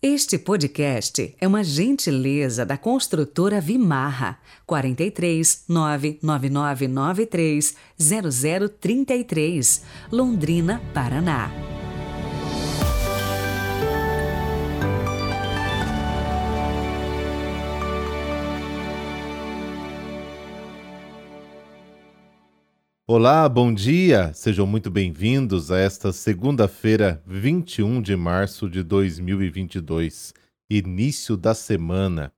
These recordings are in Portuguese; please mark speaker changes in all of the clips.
Speaker 1: Este podcast é uma gentileza da construtora Vimarra 43 99993 0033, Londrina, Paraná.
Speaker 2: Olá, bom dia! Sejam muito bem-vindos a esta segunda-feira, 21 de março de 2022, início da semana.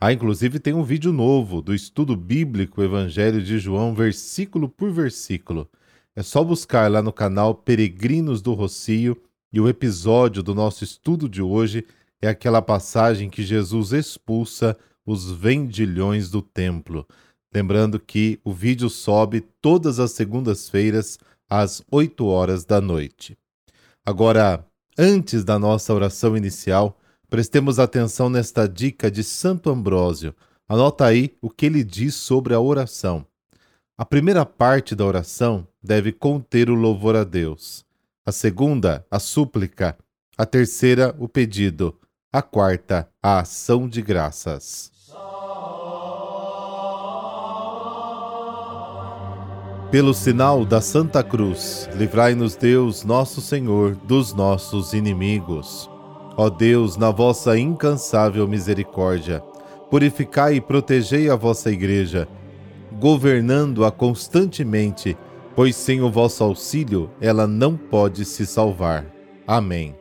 Speaker 2: Ah, inclusive tem um vídeo novo do estudo bíblico Evangelho de João, versículo por versículo. É só buscar lá no canal Peregrinos do Rocio e o episódio do nosso estudo de hoje é aquela passagem que Jesus expulsa os vendilhões do templo. Lembrando que o vídeo sobe todas as segundas-feiras às 8 horas da noite. Agora, antes da nossa oração inicial, prestemos atenção nesta dica de Santo Ambrósio. Anota aí o que ele diz sobre a oração. A primeira parte da oração deve conter o louvor a Deus. A segunda, a súplica. A terceira, o pedido. A quarta, a ação de graças. Pelo sinal da Santa Cruz, livrai-nos Deus, nosso Senhor, dos nossos inimigos. Ó Deus, na vossa incansável misericórdia, purificai e protegei a vossa Igreja, governando-a constantemente, pois sem o vosso auxílio ela não pode se salvar. Amém.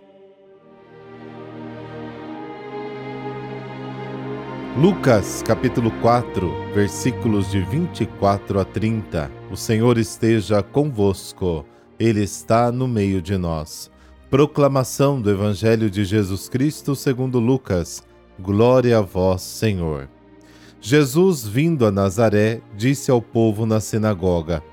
Speaker 2: Lucas capítulo 4, versículos de 24 a 30. O Senhor esteja convosco, Ele está no meio de nós. Proclamação do Evangelho de Jesus Cristo segundo Lucas. Glória a vós, Senhor. Jesus, vindo a Nazaré, disse ao povo na sinagoga: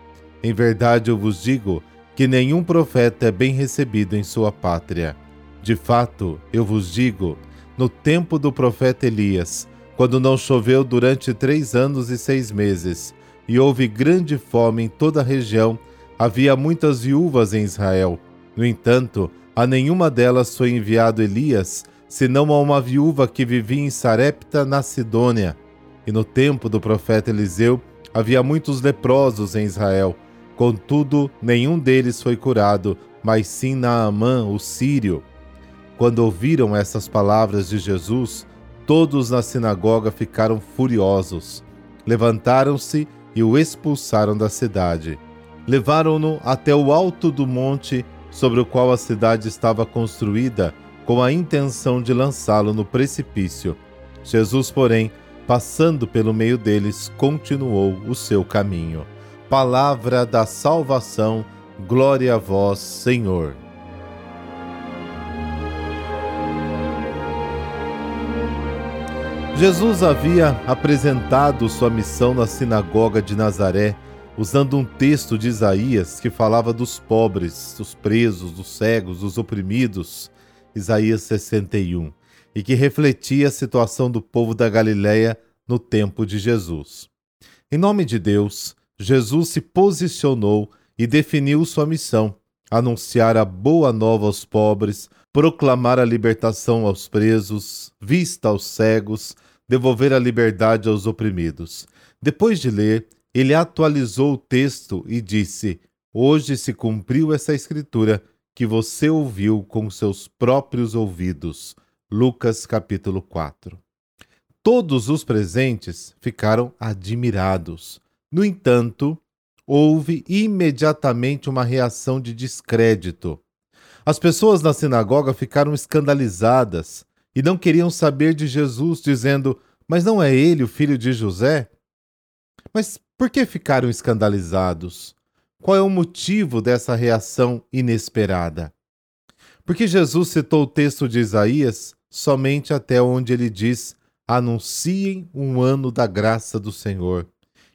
Speaker 2: Em verdade eu vos digo que nenhum profeta é bem recebido em sua pátria. De fato, eu vos digo, no tempo do profeta Elias, quando não choveu durante três anos e seis meses, e houve grande fome em toda a região, havia muitas viúvas em Israel. No entanto, a nenhuma delas foi enviado Elias, senão a uma viúva que vivia em Sarepta, na Sidônia. E no tempo do profeta Eliseu, havia muitos leprosos em Israel. Contudo, nenhum deles foi curado, mas sim Naamã, o sírio. Quando ouviram essas palavras de Jesus, Todos na sinagoga ficaram furiosos. Levantaram-se e o expulsaram da cidade. Levaram-no até o alto do monte sobre o qual a cidade estava construída, com a intenção de lançá-lo no precipício. Jesus, porém, passando pelo meio deles, continuou o seu caminho. Palavra da salvação, glória a vós, Senhor. Jesus havia apresentado sua missão na sinagoga de Nazaré, usando um texto de Isaías que falava dos pobres, dos presos, dos cegos, dos oprimidos, Isaías 61, e que refletia a situação do povo da Galiléia no tempo de Jesus. Em nome de Deus, Jesus se posicionou e definiu sua missão: anunciar a boa nova aos pobres, proclamar a libertação aos presos, vista aos cegos, devolver a liberdade aos oprimidos. Depois de ler, ele atualizou o texto e disse: Hoje se cumpriu essa escritura que você ouviu com seus próprios ouvidos. Lucas capítulo 4. Todos os presentes ficaram admirados. No entanto, houve imediatamente uma reação de descrédito. As pessoas na sinagoga ficaram escandalizadas e não queriam saber de Jesus, dizendo: Mas não é ele o filho de José? Mas por que ficaram escandalizados? Qual é o motivo dessa reação inesperada? Porque Jesus citou o texto de Isaías somente até onde ele diz: Anunciem um ano da graça do Senhor.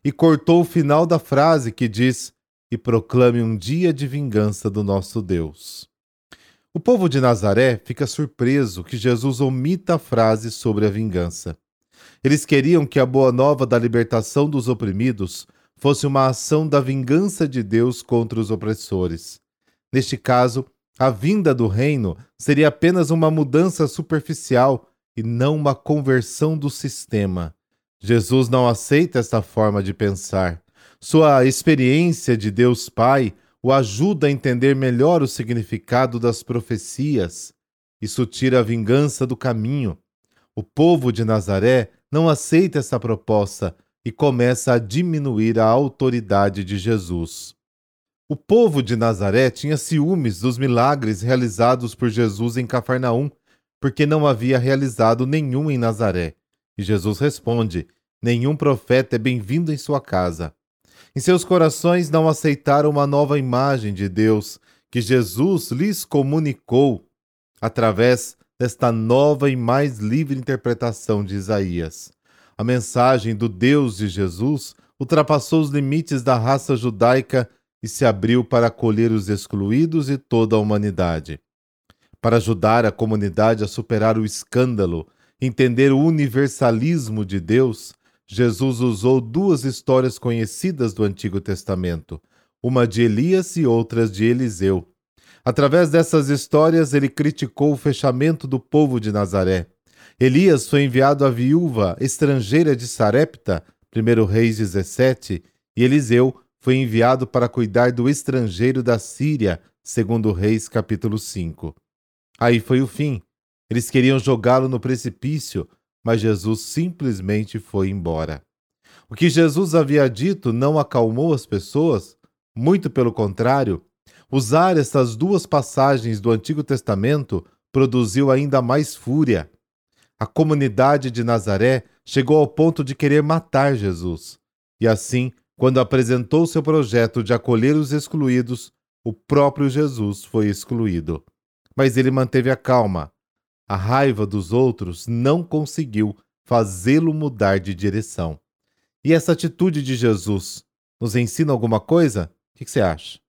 Speaker 2: E cortou o final da frase que diz: E proclame um dia de vingança do nosso Deus. O povo de Nazaré fica surpreso que Jesus omita a frase sobre a vingança. Eles queriam que a boa nova da libertação dos oprimidos fosse uma ação da vingança de Deus contra os opressores. Neste caso, A vinda do reino seria apenas uma mudança superficial e não uma conversão do sistema. Jesus não aceita essa forma de pensar. Sua experiência de Deus Pai o ajuda a entender melhor o significado das profecias. Isso tira a vingança do caminho. O povo de Nazaré não aceita essa proposta e começa a diminuir a autoridade de Jesus. O povo de Nazaré tinha ciúmes dos milagres realizados por Jesus em Cafarnaum, porque não havia realizado nenhum em Nazaré. E Jesus responde: Nenhum profeta é bem-vindo em sua casa. Em seus corações não aceitaram uma nova imagem de Deus que Jesus lhes comunicou através desta nova e mais livre interpretação de Isaías. A mensagem do Deus de Jesus ultrapassou os limites da raça judaica e se abriu para acolher os excluídos e toda a humanidade. Para ajudar a comunidade a superar o escândalo, entender o universalismo de Deus, Jesus usou duas histórias conhecidas do Antigo Testamento, uma de Elias e outra de Eliseu. Através dessas histórias, ele criticou o fechamento do povo de Nazaré. Elias foi enviado à viúva estrangeira de Sarepta, 1 Reis 17, e Eliseu foi enviado para cuidar do estrangeiro da Síria, 2 Reis capítulo 5. Aí foi o fim. Eles queriam jogá-lo no precipício, mas Jesus simplesmente foi embora. O que Jesus havia dito não acalmou as pessoas, muito pelo contrário, usar essas duas passagens do Antigo Testamento produziu ainda mais fúria. A comunidade de Nazaré chegou ao ponto de querer matar Jesus. E assim, quando apresentou seu projeto de acolher os excluídos, o próprio Jesus foi excluído. Mas ele manteve a calma, a raiva dos outros não conseguiu fazê-lo mudar de direção. E essa atitude de Jesus nos ensina alguma coisa? O que você acha?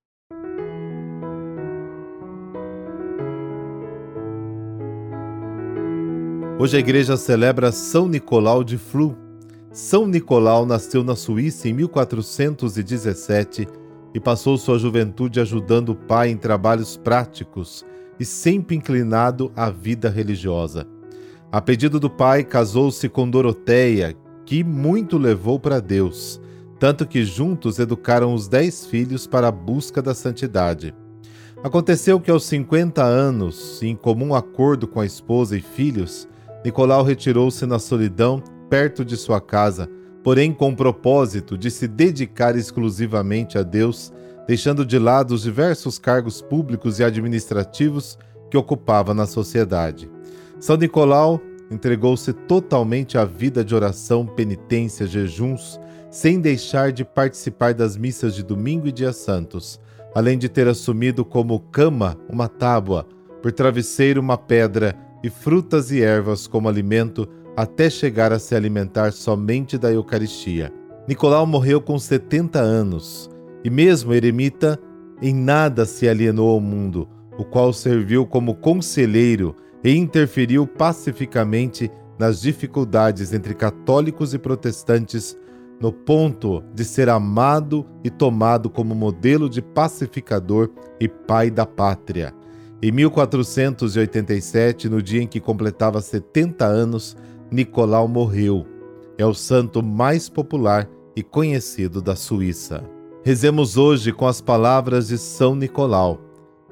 Speaker 2: Hoje a igreja celebra São Nicolau de Flu. São Nicolau nasceu na Suíça em 1417 e passou sua juventude ajudando o pai em trabalhos práticos e sempre inclinado à vida religiosa. A pedido do pai, casou-se com Doroteia, que muito levou para Deus, tanto que juntos educaram os dez filhos para a busca da santidade. Aconteceu que aos 50 anos, em comum acordo com a esposa e filhos, Nicolau retirou-se na solidão perto de sua casa, porém com o propósito de se dedicar exclusivamente a Deus deixando de lado os diversos cargos públicos e administrativos que ocupava na sociedade. São Nicolau entregou-se totalmente à vida de oração, penitência, jejuns, sem deixar de participar das missas de domingo e dias santos, além de ter assumido como cama uma tábua, por travesseiro uma pedra e frutas e ervas como alimento, até chegar a se alimentar somente da Eucaristia. Nicolau morreu com 70 anos e mesmo eremita, em nada se alienou ao mundo, o qual serviu como conselheiro e interferiu pacificamente nas dificuldades entre católicos e protestantes, no ponto de ser amado e tomado como modelo de pacificador e pai da pátria. Em 1487, no dia em que completava 70 anos, Nicolau morreu. É o santo mais popular e conhecido da Suíça. Rezemos hoje com as palavras de São Nicolau.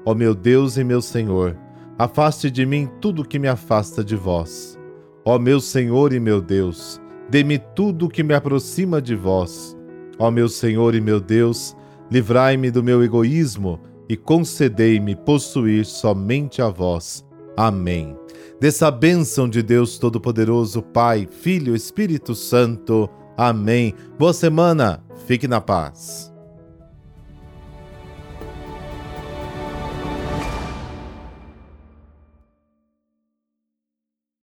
Speaker 2: Ó meu Deus e meu Senhor, afaste de mim tudo que me afasta de vós. Ó meu Senhor e meu Deus, dê-me tudo que me aproxima de vós. Ó meu Senhor e meu Deus, livrai-me do meu egoísmo e concedei-me possuir somente a vós. Amém. Dessa bênção de Deus Todo-Poderoso, Pai, Filho Espírito Santo. Amém. Boa semana. Fique na paz.